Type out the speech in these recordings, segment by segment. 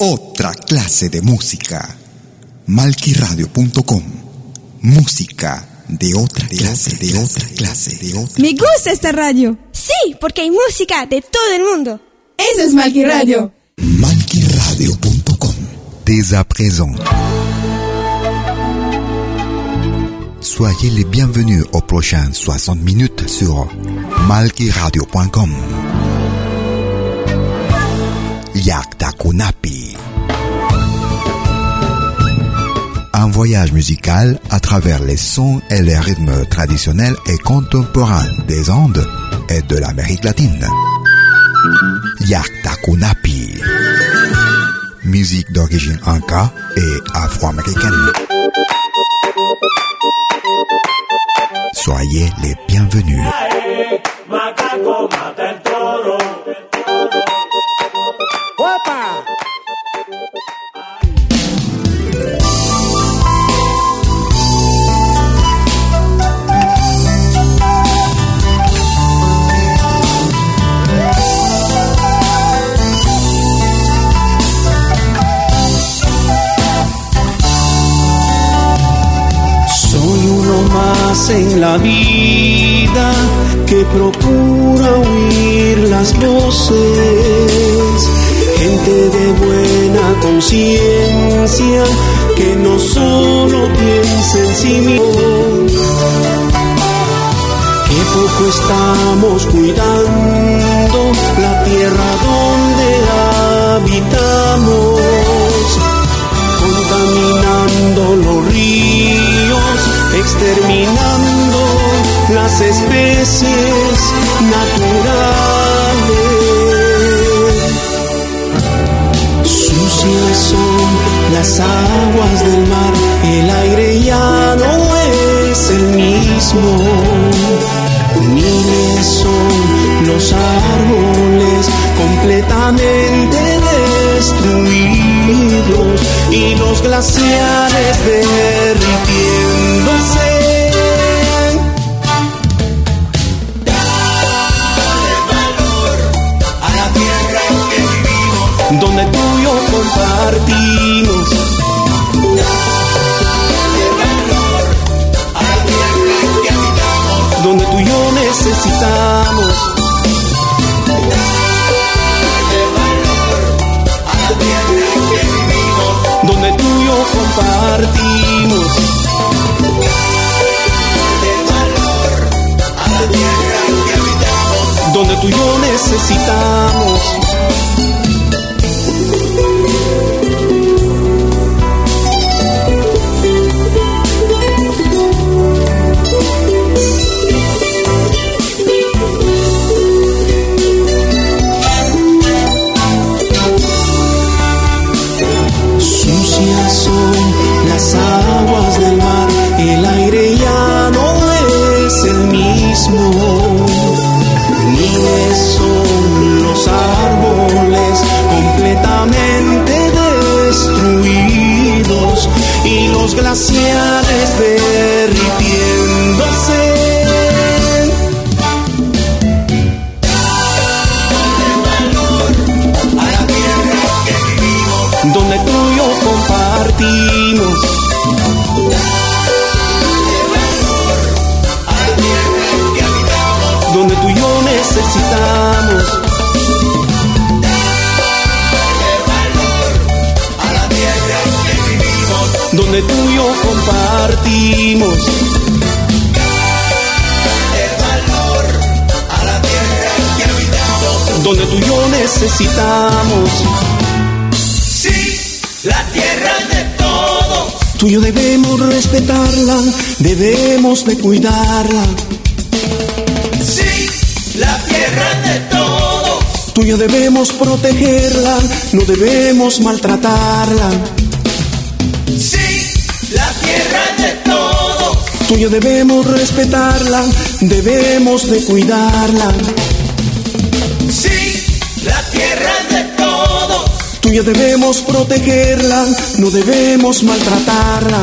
Otra clase de música. Malquiradio.com. Música de otra clase, de otra clase, de otra. Me gusta esta radio. Sí, porque hay música de todo el mundo. Eso es Malqui Radio. Malquiradio.com. Dès à présent. Soyez les bienvenus aux prochaines 60 minutes sur malquiradio.com. Yakta Kunapi. Un voyage musical à travers les sons et les rythmes traditionnels et contemporains des Andes et de l'Amérique latine. Yakta Kunapi. Musique d'origine inca et afro-américaine. Soyez les bienvenus. En la vida que procura oír las voces, gente de buena conciencia que no solo piensa en sí mismo, que poco estamos cuidando la tierra donde habitamos contaminando los ríos, exterminando las especies naturales. Sucias son las aguas del mar, el aire ya no es el mismo. Miles son los árboles completamente destruidos y los glaciares derritiéndose. Donde tú y yo compartimos. El valor. A la tierra que habitamos. donde tú y yo necesitamos. Sí, la tierra de todos. Tú y yo debemos respetarla, debemos de cuidarla. Sí, la tierra de todos. Tú y yo debemos protegerla, no debemos maltratarla. Tú y yo debemos respetarla, debemos de cuidarla. Sí, la tierra es de todos. Tú y yo debemos protegerla, no debemos maltratarla.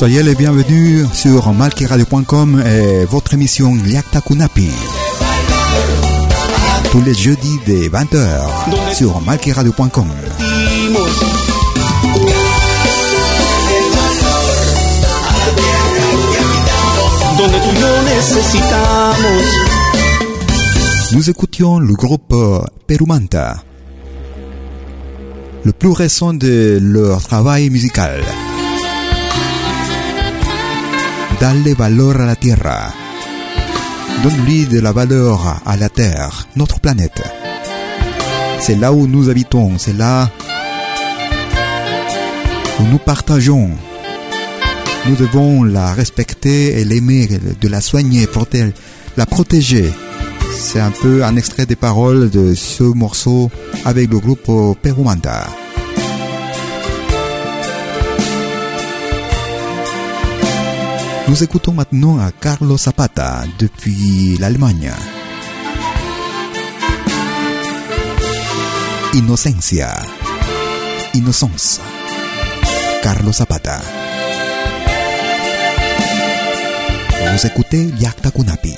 Soyez les bienvenus sur malkiradio.com et votre émission Liakta Kunapi. Tous les jeudis dès 20h sur malkiradio.com. Nous écoutions le groupe Perumanta, le plus récent de leur travail musical. Valor a la tierra. Donne-lui de la valeur à la terre, notre planète. C'est là où nous habitons, c'est là où nous partageons. Nous devons la respecter et l'aimer, de la soigner, la protéger. C'est un peu un extrait des paroles de ce morceau avec le groupe Perumanta. Nous écoutons maintenant à Carlos Zapata depuis l'Allemagne. Inocencia. Innocence. Carlos Zapata. Vous écoutez Yakta Kunapi.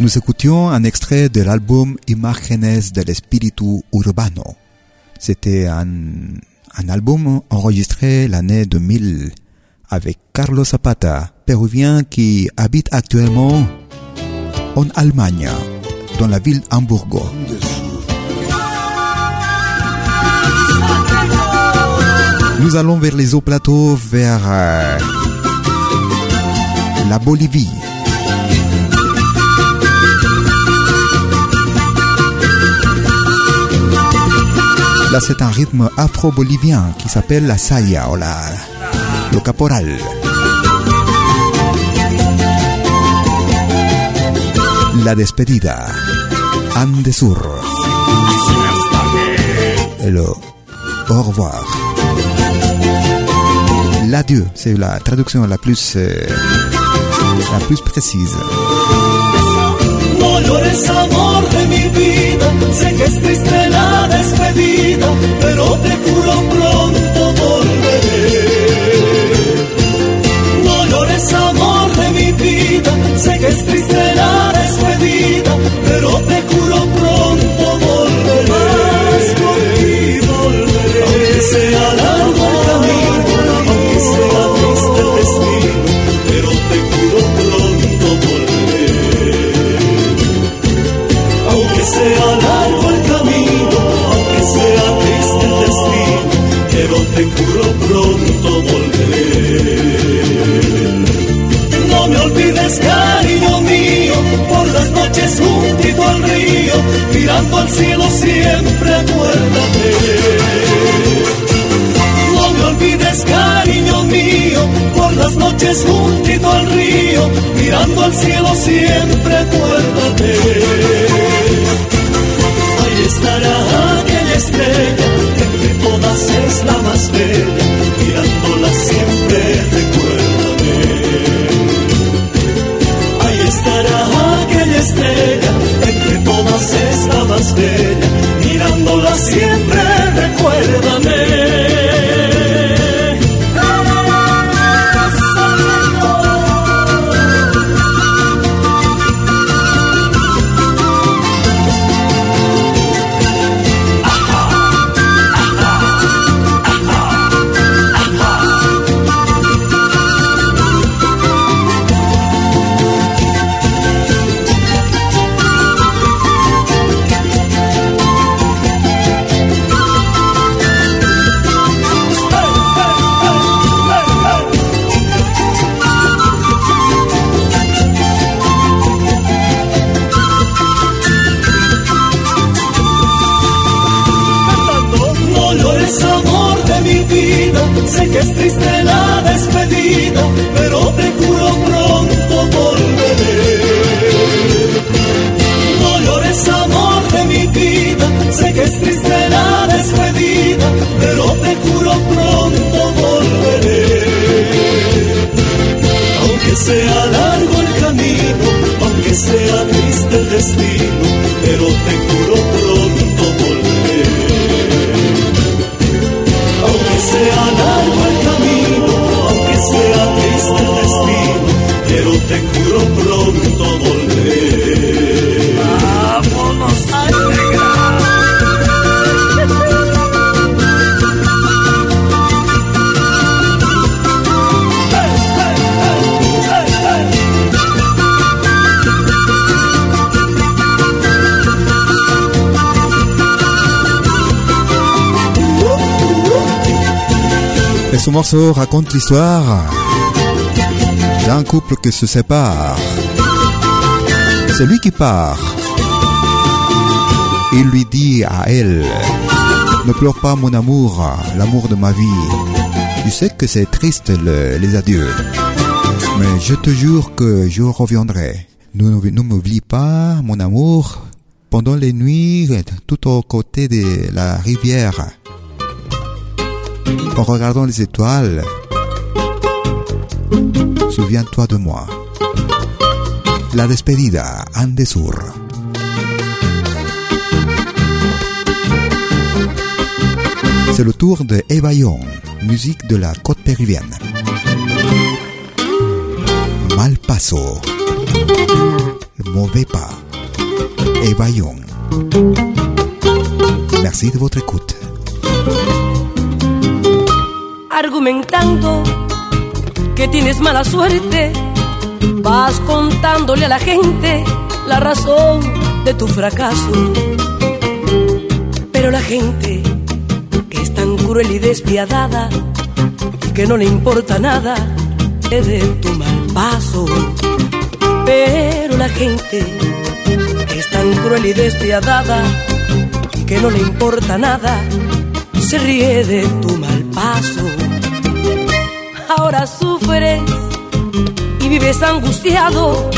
Nous écoutions un extrait de l'album Imágenes del Espíritu Urbano. C'était un, album enregistré l'année 2000 avec Carlos Zapata, péruvien qui habite actuellement en Allemagne, dans la ville Hamburgo. Nous allons vers les hauts plateaux, vers euh, la Bolivie. Là, c'est un rythme afro-bolivien qui s'appelle la saya ou la, le caporal. La despedida. Andesur. Le au revoir. L'adieu, c'est la traduction la plus, euh, la plus précise. Pero te juro noches juntito al río, mirando al cielo siempre acuérdate. Ahí estará aquella estrella, que entre todas es la más bella. Ce morceau raconte l'histoire d'un couple qui se sépare. C'est lui qui part. Il lui dit à elle, ne pleure pas mon amour, l'amour de ma vie. Tu sais que c'est triste le- les adieux. Mais je te jure que je reviendrai. Ne, ne m'oublie pas, mon amour, pendant les nuits, tout aux côtés de la rivière. En regardant les étoiles, souviens-toi de moi. La despedida, Andesur. C'est le tour de Eva Young, musique de la côte péruvienne. Malpaso. Le mauvais pas. Eva Young. Merci de votre écoute. Argumentando que tienes mala suerte, vas contándole a la gente la razón de tu fracaso. Pero la gente que es tan cruel y despiadada, que no le importa nada de tu mal paso. Pero la gente que es tan cruel y despiadada, que no le importa nada, se ríe de tu mal paso. Ahora sufres y vives angustiado.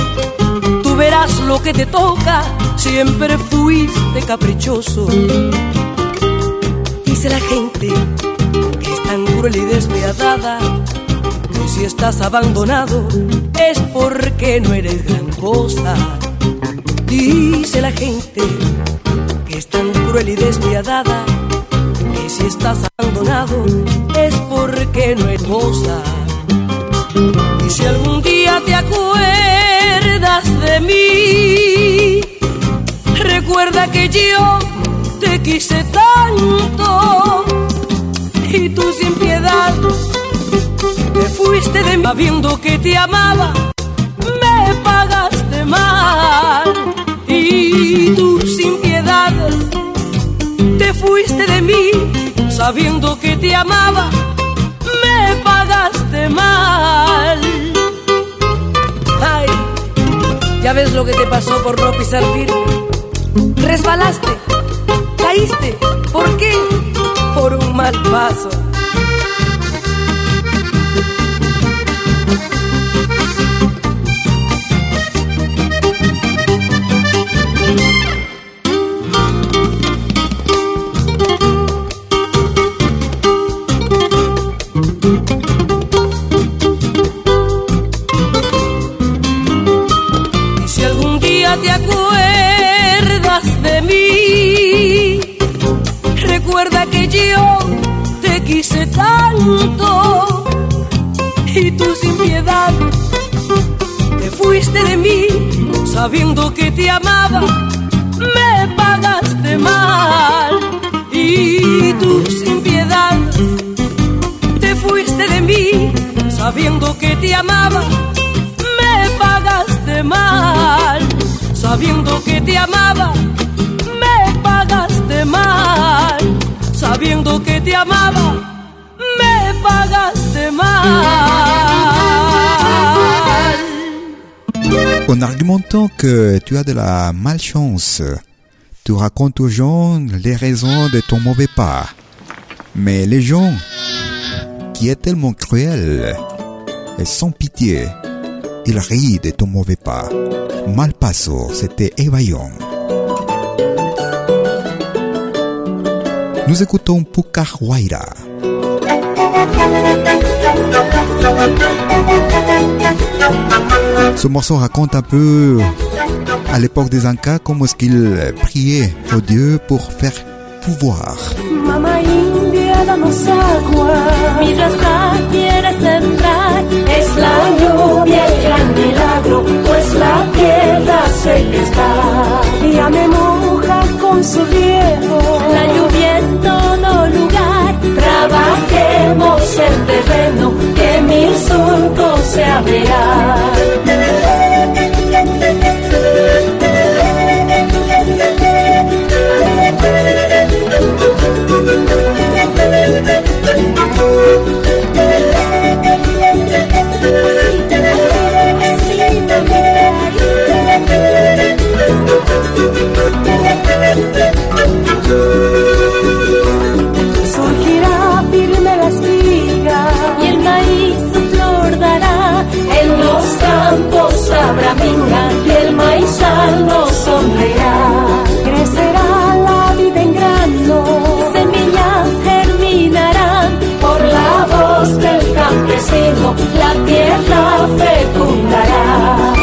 Tú verás lo que te toca, siempre fuiste caprichoso. Dice la gente que es tan cruel y despiadada, que si estás abandonado es porque no eres gran cosa. Dice la gente que es tan cruel y despiadada, que si estás abandonado es porque no es cosa. Y si algún día te acuerdas de mí, recuerda que yo te quise tanto y tú sin piedad te fuiste de mí sabiendo que te amaba, me pagaste mal y tú sin piedad te fuiste de mí sabiendo que te amaba, me pagaste mal. Ay, ya ves lo que te pasó por no pisar firme. Resbalaste, caíste, ¿por qué? Por un mal paso. Sabiendo que te amaba, me pagaste mal. Y tú sin piedad te fuiste de mí sabiendo que te amaba, me pagaste mal, sabiendo que te amaba, me pagaste mal, sabiendo que te amaba, me pagaste mal. En argumentant que tu as de la malchance, tu racontes aux gens les raisons de ton mauvais pas. Mais les gens qui est tellement cruel et sans pitié. Il rit de ton mauvais pas. Mal paso, c'était Young. Nous écoutons Pukar Waira. Ce morceau raconte un peu à l'époque des Incas comment est-ce qu'ils priaient au Dieu pour faire pouvoir. Trabajemos el terreno, que mil surcos se abrirán. La tierra fecundará.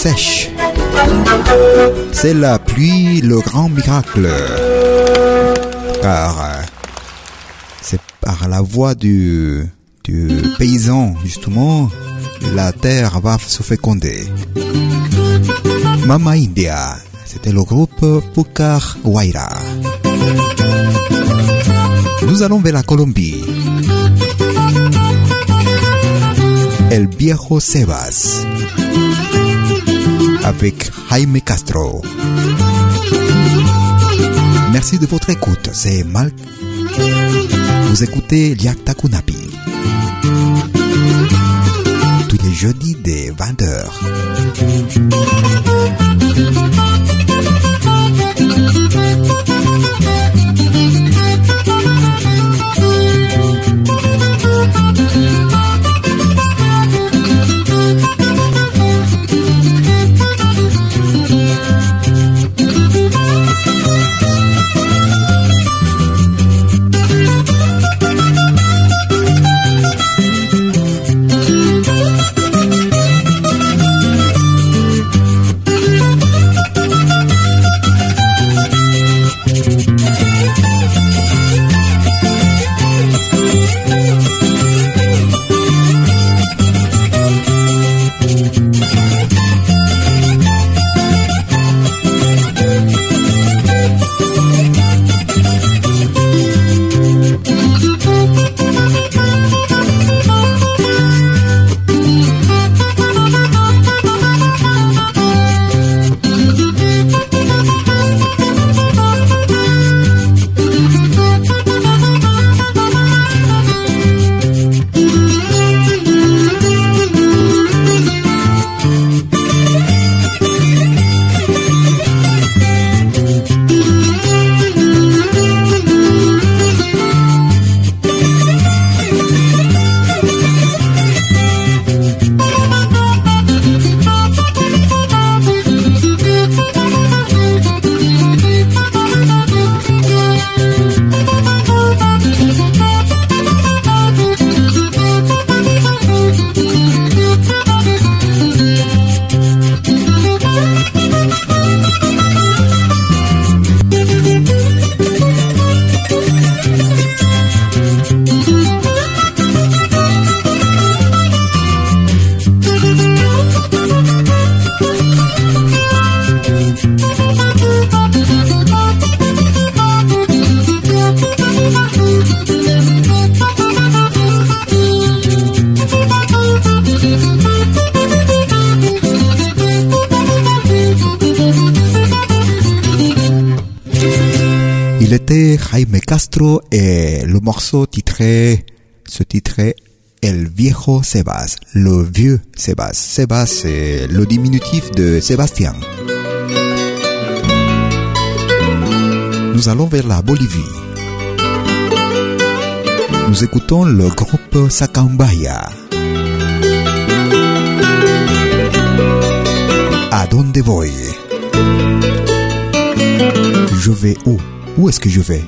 Sèche. C'est la pluie le grand miracle. Car euh, c'est par la voix du, du paysan, justement, la terre va se féconder. Mama India, c'était le groupe Pukar Waira. Nous allons vers la Colombie. El viejo Sebas. Avec Jaime Castro. Merci de votre écoute. C'est Mal. Vous écoutez Liakta Kunapi. Tous les jeudis Castro et le morceau titré, ce titré El Viejo Sebas, le vieux Sebas. Sebas, c'est le diminutif de Sébastien. Nous allons vers la Bolivie. Nous écoutons le groupe Sacambaya. ¿A dónde voy? Je vais où? Où est-ce que je vais?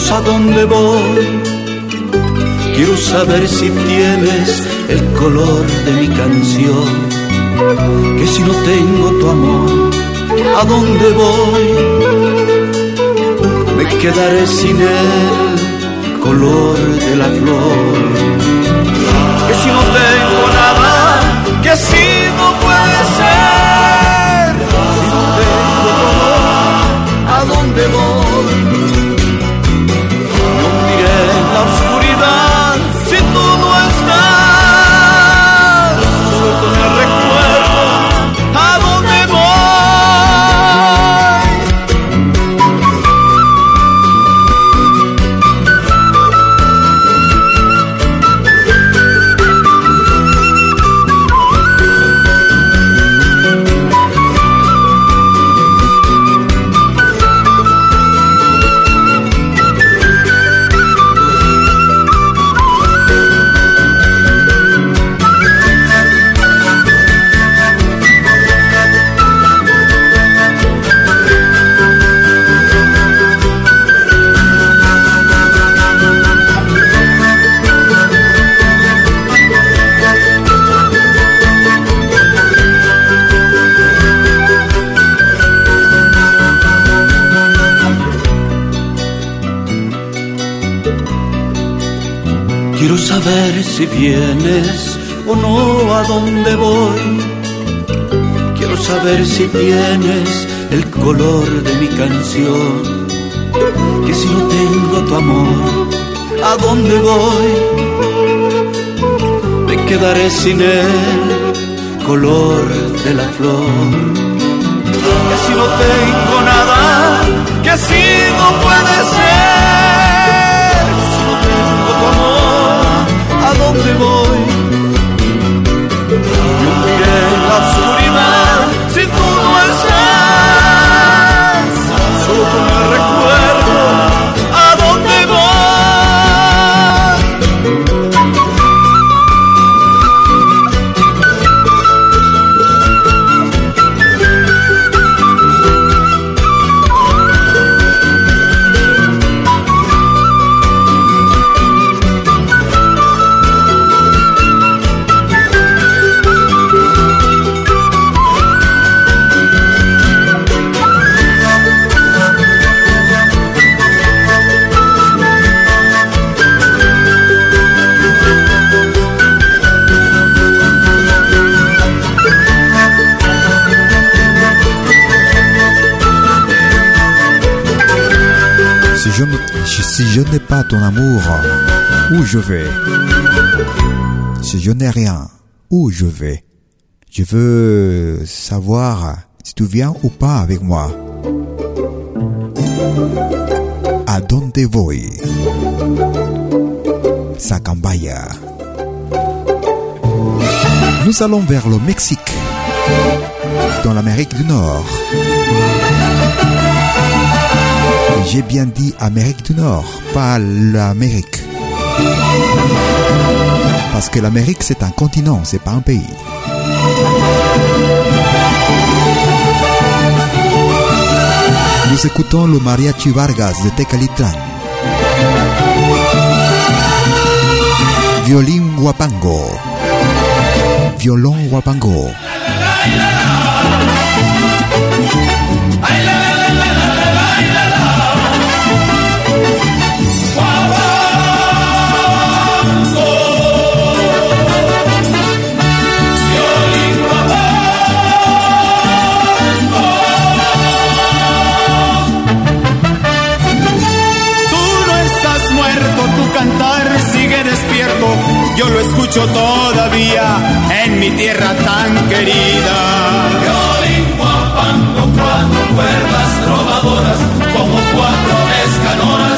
A dónde voy, quiero saber si tienes el color de mi canción, que si no tengo tu amor, ¿a dónde voy? Me quedaré sin el color de la flor, que si no tengo nada, que si no puede ser, si no tengo amor, ¿a dónde voy? Vienes o no a dónde voy. Quiero saber si tienes el color de mi canción. Que si no tengo tu amor, ¿a dónde voy? Me quedaré sin el color de la flor. Que si no tengo nada, que si no puede ser. Si no tengo tu amor, ¿a dónde voy? Si je n'ai pas ton amour, où je vais? Si je n'ai rien, où je vais? Je veux savoir si tu viens ou pas avec moi. ¿A dónde voy? Sacambaya. Nous allons vers le Mexique, dans l'Amérique du Nord. J'ai bien dit Amérique du Nord, pas l'Amérique. Parce que l'Amérique c'est un continent, c'est pas un pays. Nous écoutons le Mariachi Vargas de Tecalitlán. Violín Huapango. Violón Huapango. Yo lo escucho todavía en mi tierra tan querida. Violín guapando cuatro cuerdas trovadoras, como cuatro escanoras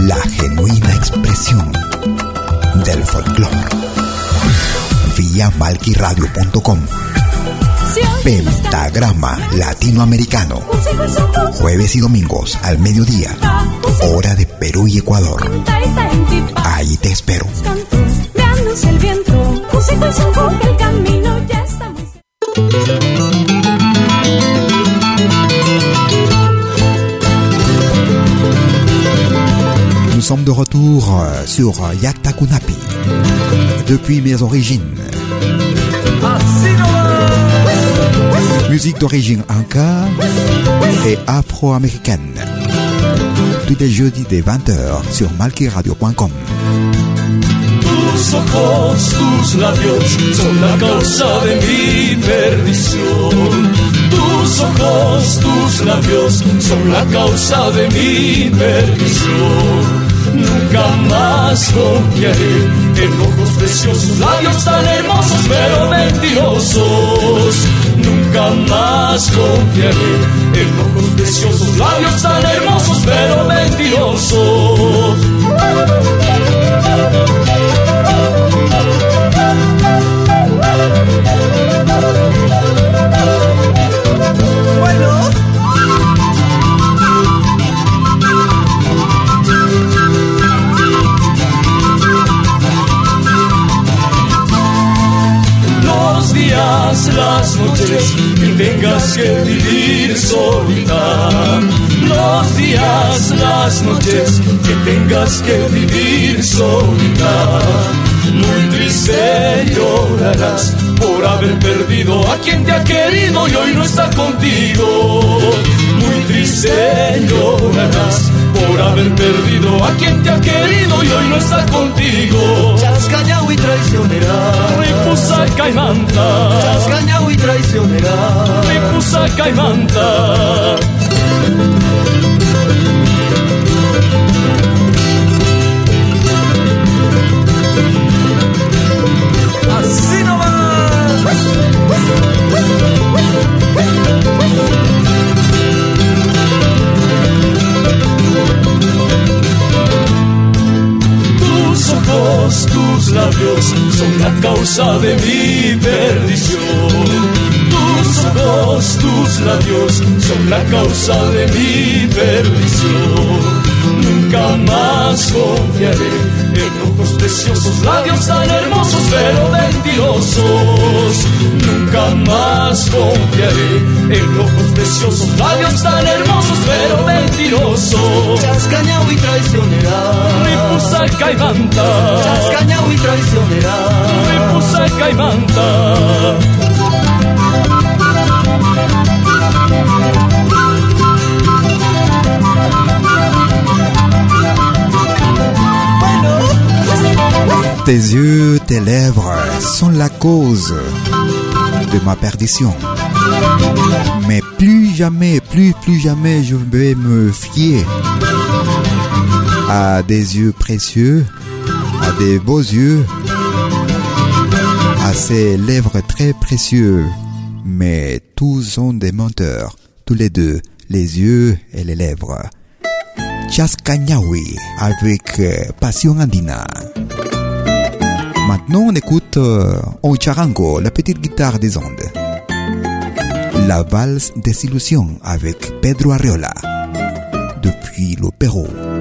la genuina expresión del folclore. Vía malquiradio.com Pentagrama Latinoamericano. Jueves y domingos al mediodía. Hora de Perú y Ecuador. Ahí te espero. Sommes de retour euh, sur Yaktakunapi. Depuis mes origines. Musique d'origine inca et afro-américaine. Tous les jeudis des 20h sur malkiradio.com. Tus ojos, tus labios son la causa de mi perdición. Tus ojos, tus labios son la causa de mi perdición. Nunca más confiaré en ojos preciosos, labios tan hermosos pero mentirosos. Nunca más confiaré en ojos preciosos, labios tan hermosos pero mentirosos. Días, las noches que tengas que vivir solita. Los días, las noches que tengas que vivir solita. Muy triste llorarás por haber perdido a quien te ha querido y hoy no está contigo. Muy triste llorarás por haber perdido a quien te ha querido y hoy no está contigo. Traicionera. Ripusa caimanta. Chascañao y traicionera. Ripusa caimanta. Así tus labios son la causa de mi perdición. Tus ojos, tus labios son la causa de mi perdición. Nunca más confiaré en ojos preciosos, labios tan hermosos pero mentirosos. Nunca más confiaré en ojos preciosos, labios tan hermosos pero mentirosos. Chascañao y traicionera. Ripusa caimanta. Chascañao y traicionera. Ripusa caimanta. Tes yeux, tes lèvres sont la cause de ma perdition. Mais plus jamais, plus, plus jamais je vais me fier à des yeux précieux, à des beaux yeux, à ces lèvres très précieux. Mais tous sont des menteurs, tous les deux, les yeux et les lèvres. Chascañawi avec Passion Andina. Maintenant, on écoute euh, charango, la petite guitare des Andes. La valse Désillusion avec Pedro Arriola depuis le.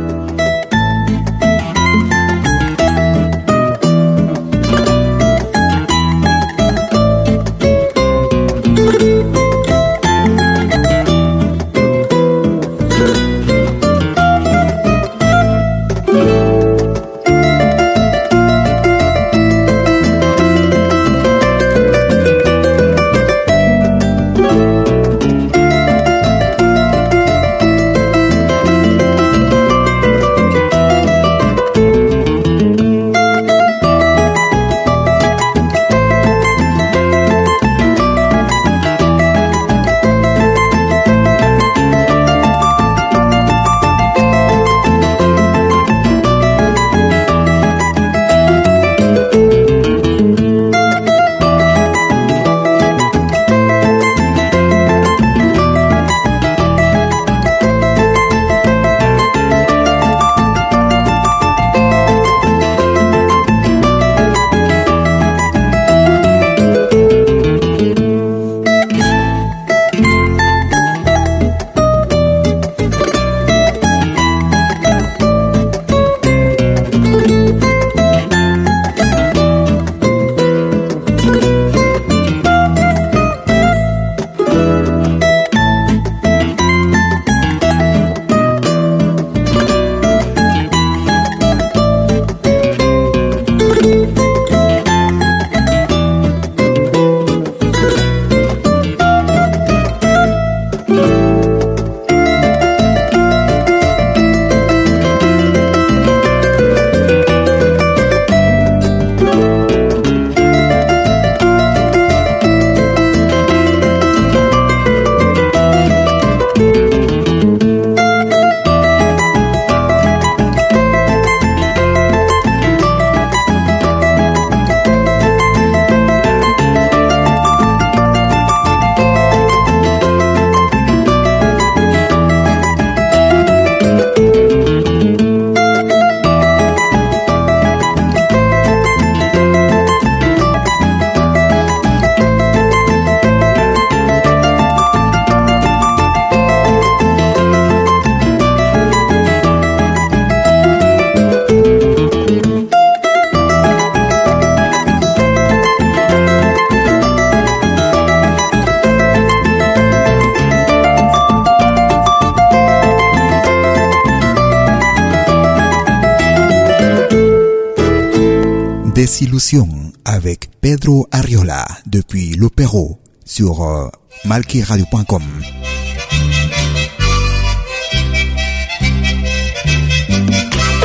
Désillusion avec Pedro Arriola depuis le Pérou sur euh, malkiradio.com.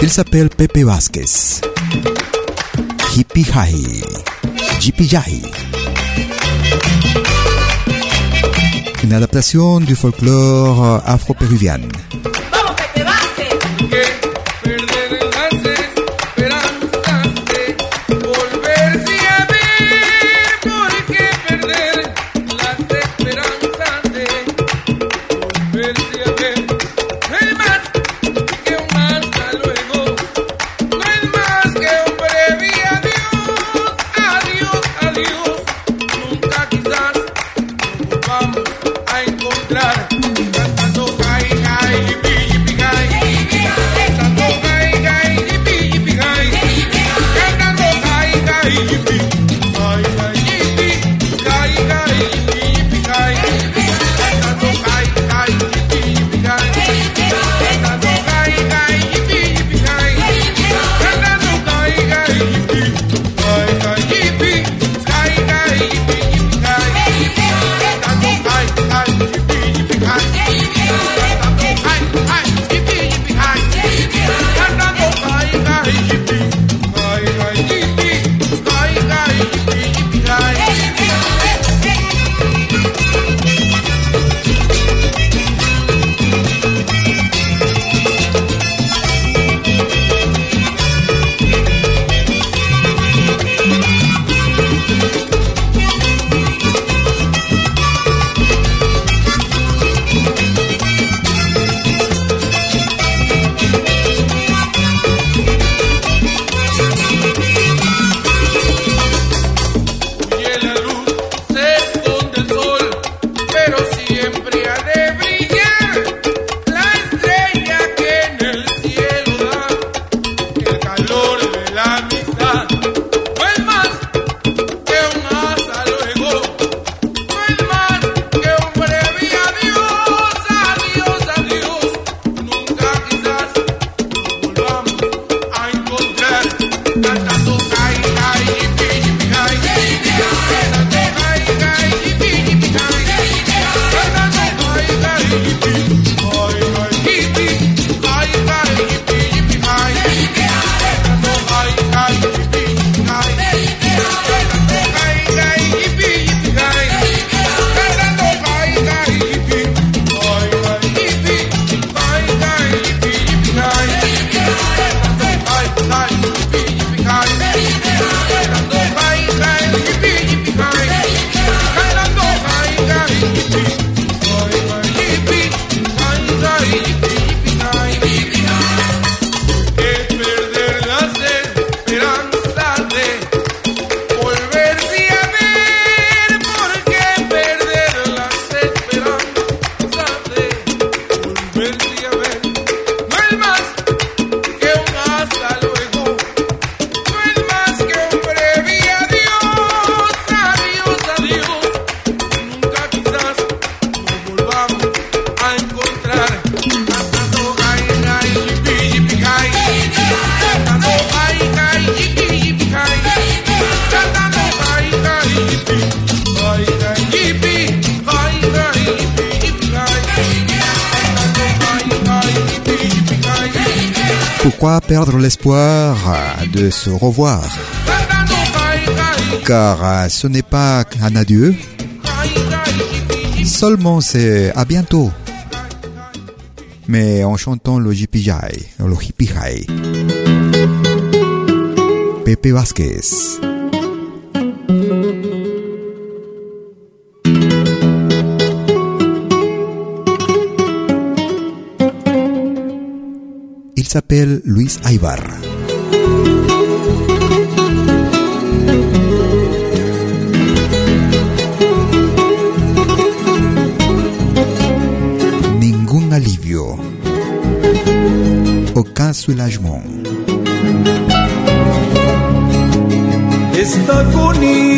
Il s'appelle Pepe Vasquez. Hippie High. Jippie Jai. Une adaptation du folklore afro-péruvien. L'espoir de se revoir Car euh, ce n'est pas un adieu, seulement c'est à bientôt. Mais en chantant le jipijay, le hippijay. Pepe Vázquez. S'appelle Luis Aybar. Ningún alivio. Aucun soulagement. Esta agonía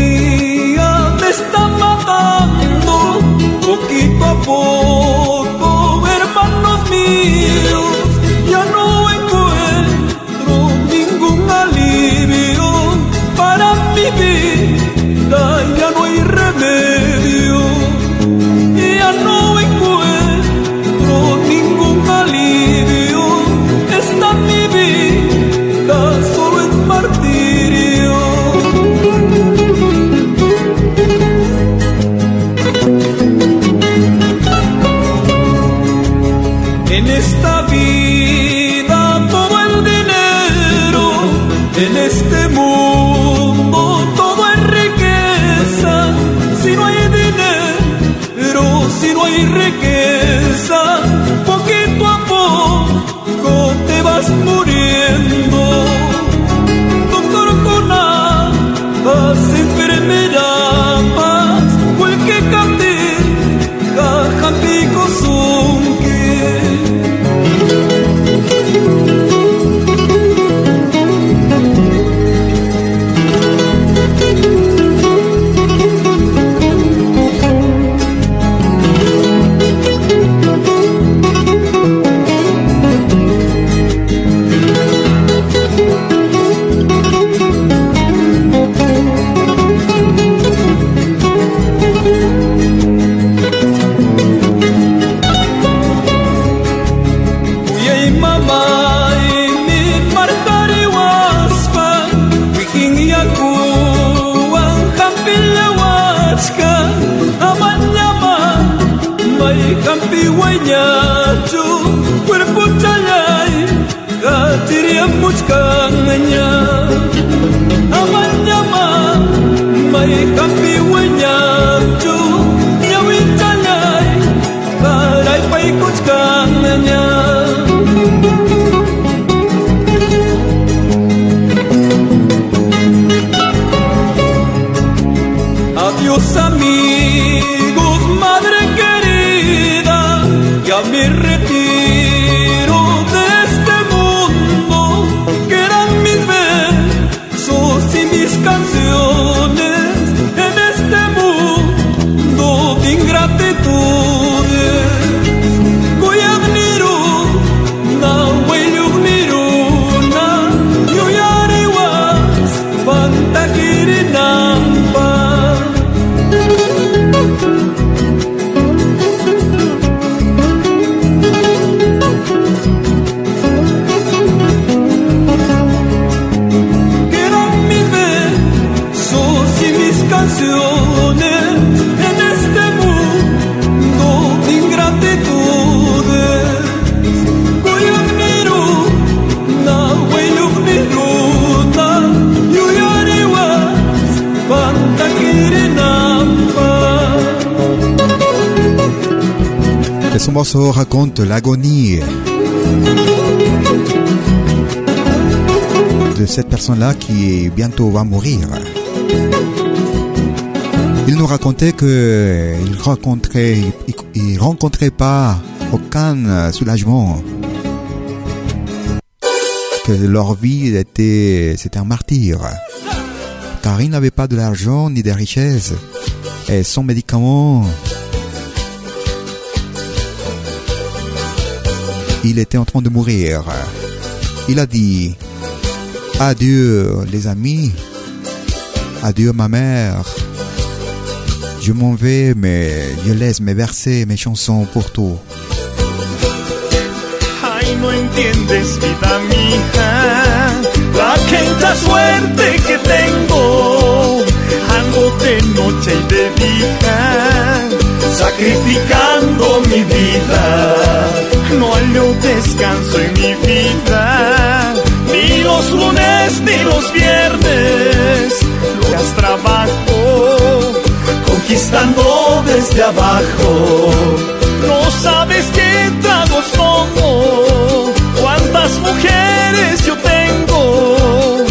You. Raconte l'agonie de cette personne-là qui bientôt va mourir. Il nous racontait que il rencontrait, il, pas aucun soulagement, que leur vie était, c'était un martyr, car il n'avait pas de l'argent ni des richesses, et son médicament il était en train de mourir. Il a dit Adieu les amis, adieu ma mère. Je m'en vais, mais je laisse mes versets, mes chansons pour tout. Entiendes, la quinta suerte que tengo. Noche de sacrificando mi vida. No hallo descanso en mi vida, ni los lunes ni los viernes. Lucas trabajo, conquistando desde abajo. No sabes qué tragos tomo, cuántas mujeres yo tengo.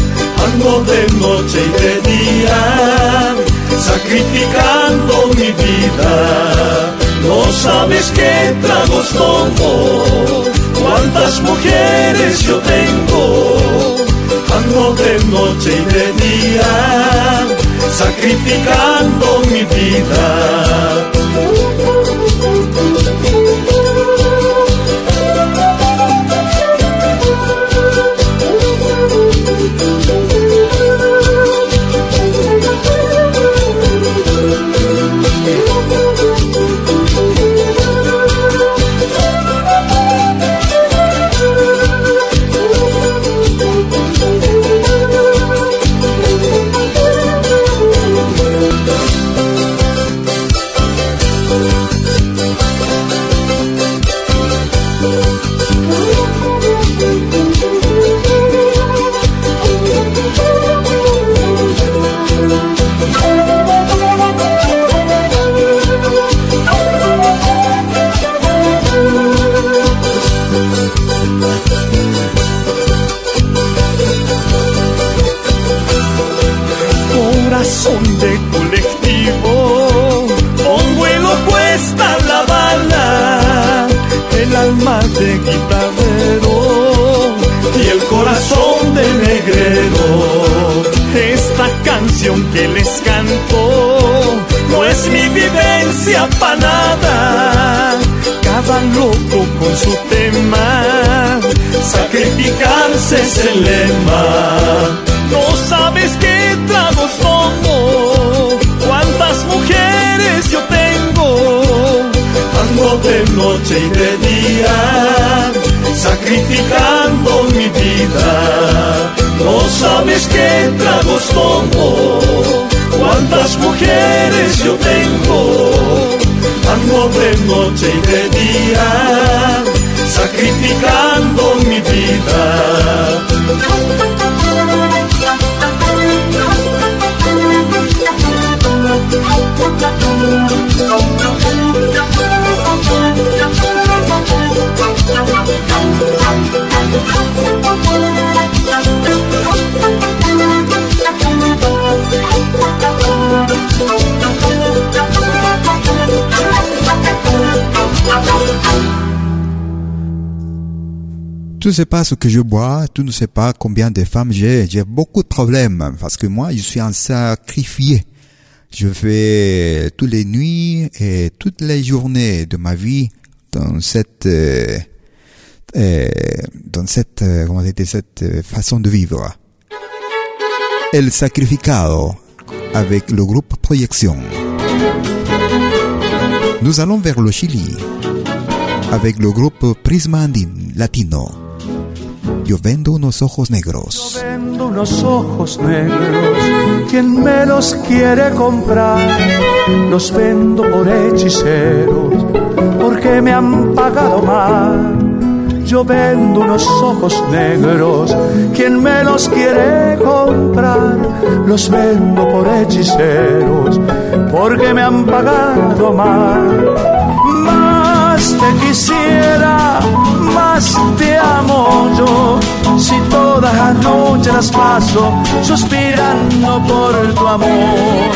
Ando de noche y de día, sacrificando mi vida. No sabes qué tragos tomo, cuántas mujeres yo tengo. Ando de noche y de día, sacrificando mi vida. Corazón de colectivo, con vuelo cuesta la bala, el alma de guitarrero y el corazón de negrero. Esta canción que les canto no es mi vivencia pa' nada. Cada loco con su tema, sacrificarse es el lema. No sabes qué tragos De noche y de día, sacrificando mi vida. No sabes qué tragos tomo, cuántas mujeres yo tengo. Ando de noche y de día, sacrificando mi vida. Tu ne sais pas ce que je bois, tu ne sais pas combien de femmes j'ai, j'ai beaucoup de problèmes parce que moi je suis un sacrifié. Je fais toutes les nuits et toutes les journées de ma vie dans cette euh, dans cette euh, comment dire, cette euh, façon de vivre. El sacrificado avec le groupe Projection. Nous allons vers le Chili avec le groupe Prisma Andin Latino. Yo vendo unos ojos negros. Vendo unos ojos negros, quien me los quiere comprar, los vendo por hechiceros, porque me han pagado mal. Yo vendo unos ojos negros, quien me los quiere comprar, los vendo por hechiceros, porque me han pagado mal. Más te quisiera, más te amo yo, si todas las noches las paso suspirando por tu amor.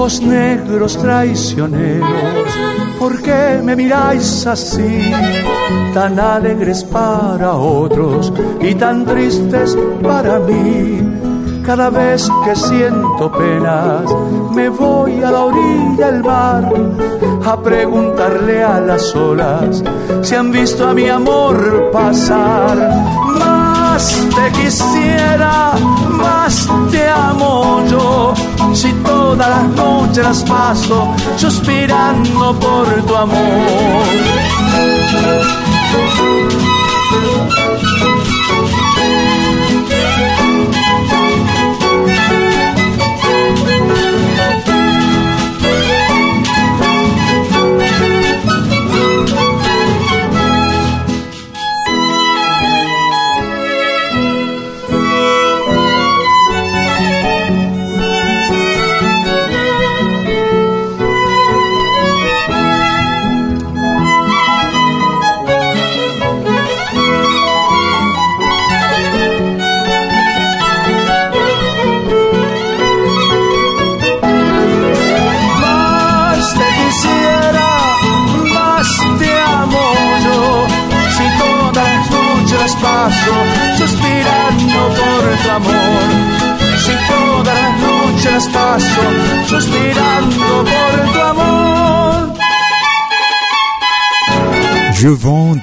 Ojos negros traicioneros, ¿por qué me miráis así? Tan alegres para otros y tan tristes para mí. Cada vez que siento penas, me voy a la orilla del mar a preguntarle a las olas si han visto a mi amor pasar. Más te quisiera, te amo yo. Si todas las noches las paso suspirando por tu amor.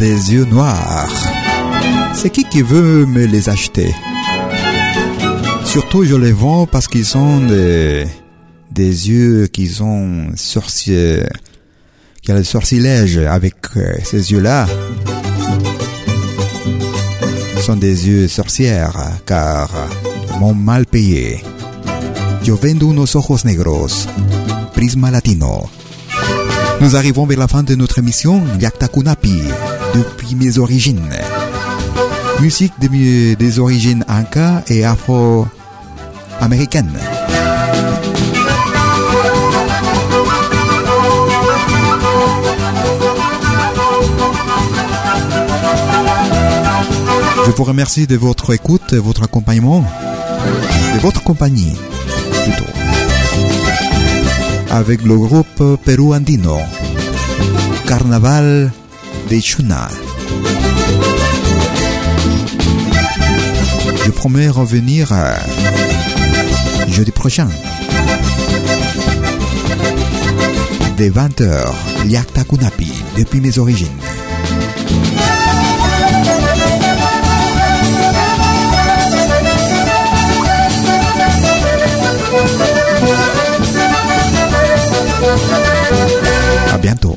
Des yeux noirs. C'est qui qui veut me les acheter? Surtout, je les vends parce qu'ils sont des, des yeux qui sont sorciers. Y a le sortilège avec euh, ces yeux-là. Sont des yeux sorcières car m'ont mal payé. Yo vendo unos ojos negros. Prisma Latino. Nous arrivons vers la fin de notre émission Yakta Kunapi, depuis mes origines. Musique des origines inca et afro-américaines. Je vous remercie de votre écoute, votre accompagnement, de votre compagnie. Avec le groupe Perú Andino, Carnaval de Chuna. Je promets revenir euh, jeudi prochain. Dès 20h, Liakta Kunapi, depuis mes origines. À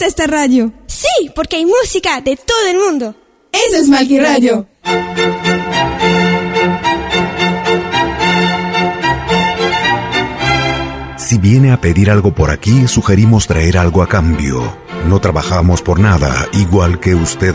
Gusta esta radio. Sí, porque hay música de todo el mundo. Eso es Malqui Radio. Si viene a pedir algo por aquí, sugerimos traer algo a cambio. No trabajamos por nada, igual que usted.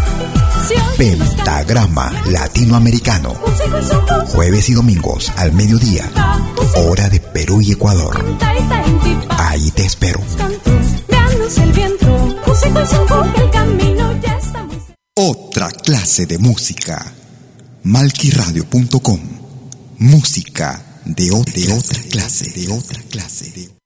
Pentagrama Latinoamericano. Jueves y domingos al mediodía. Hora de Perú y Ecuador. Ahí te espero. Otra clase de música. Malquiradio.com. Música de otra, clase, de otra clase.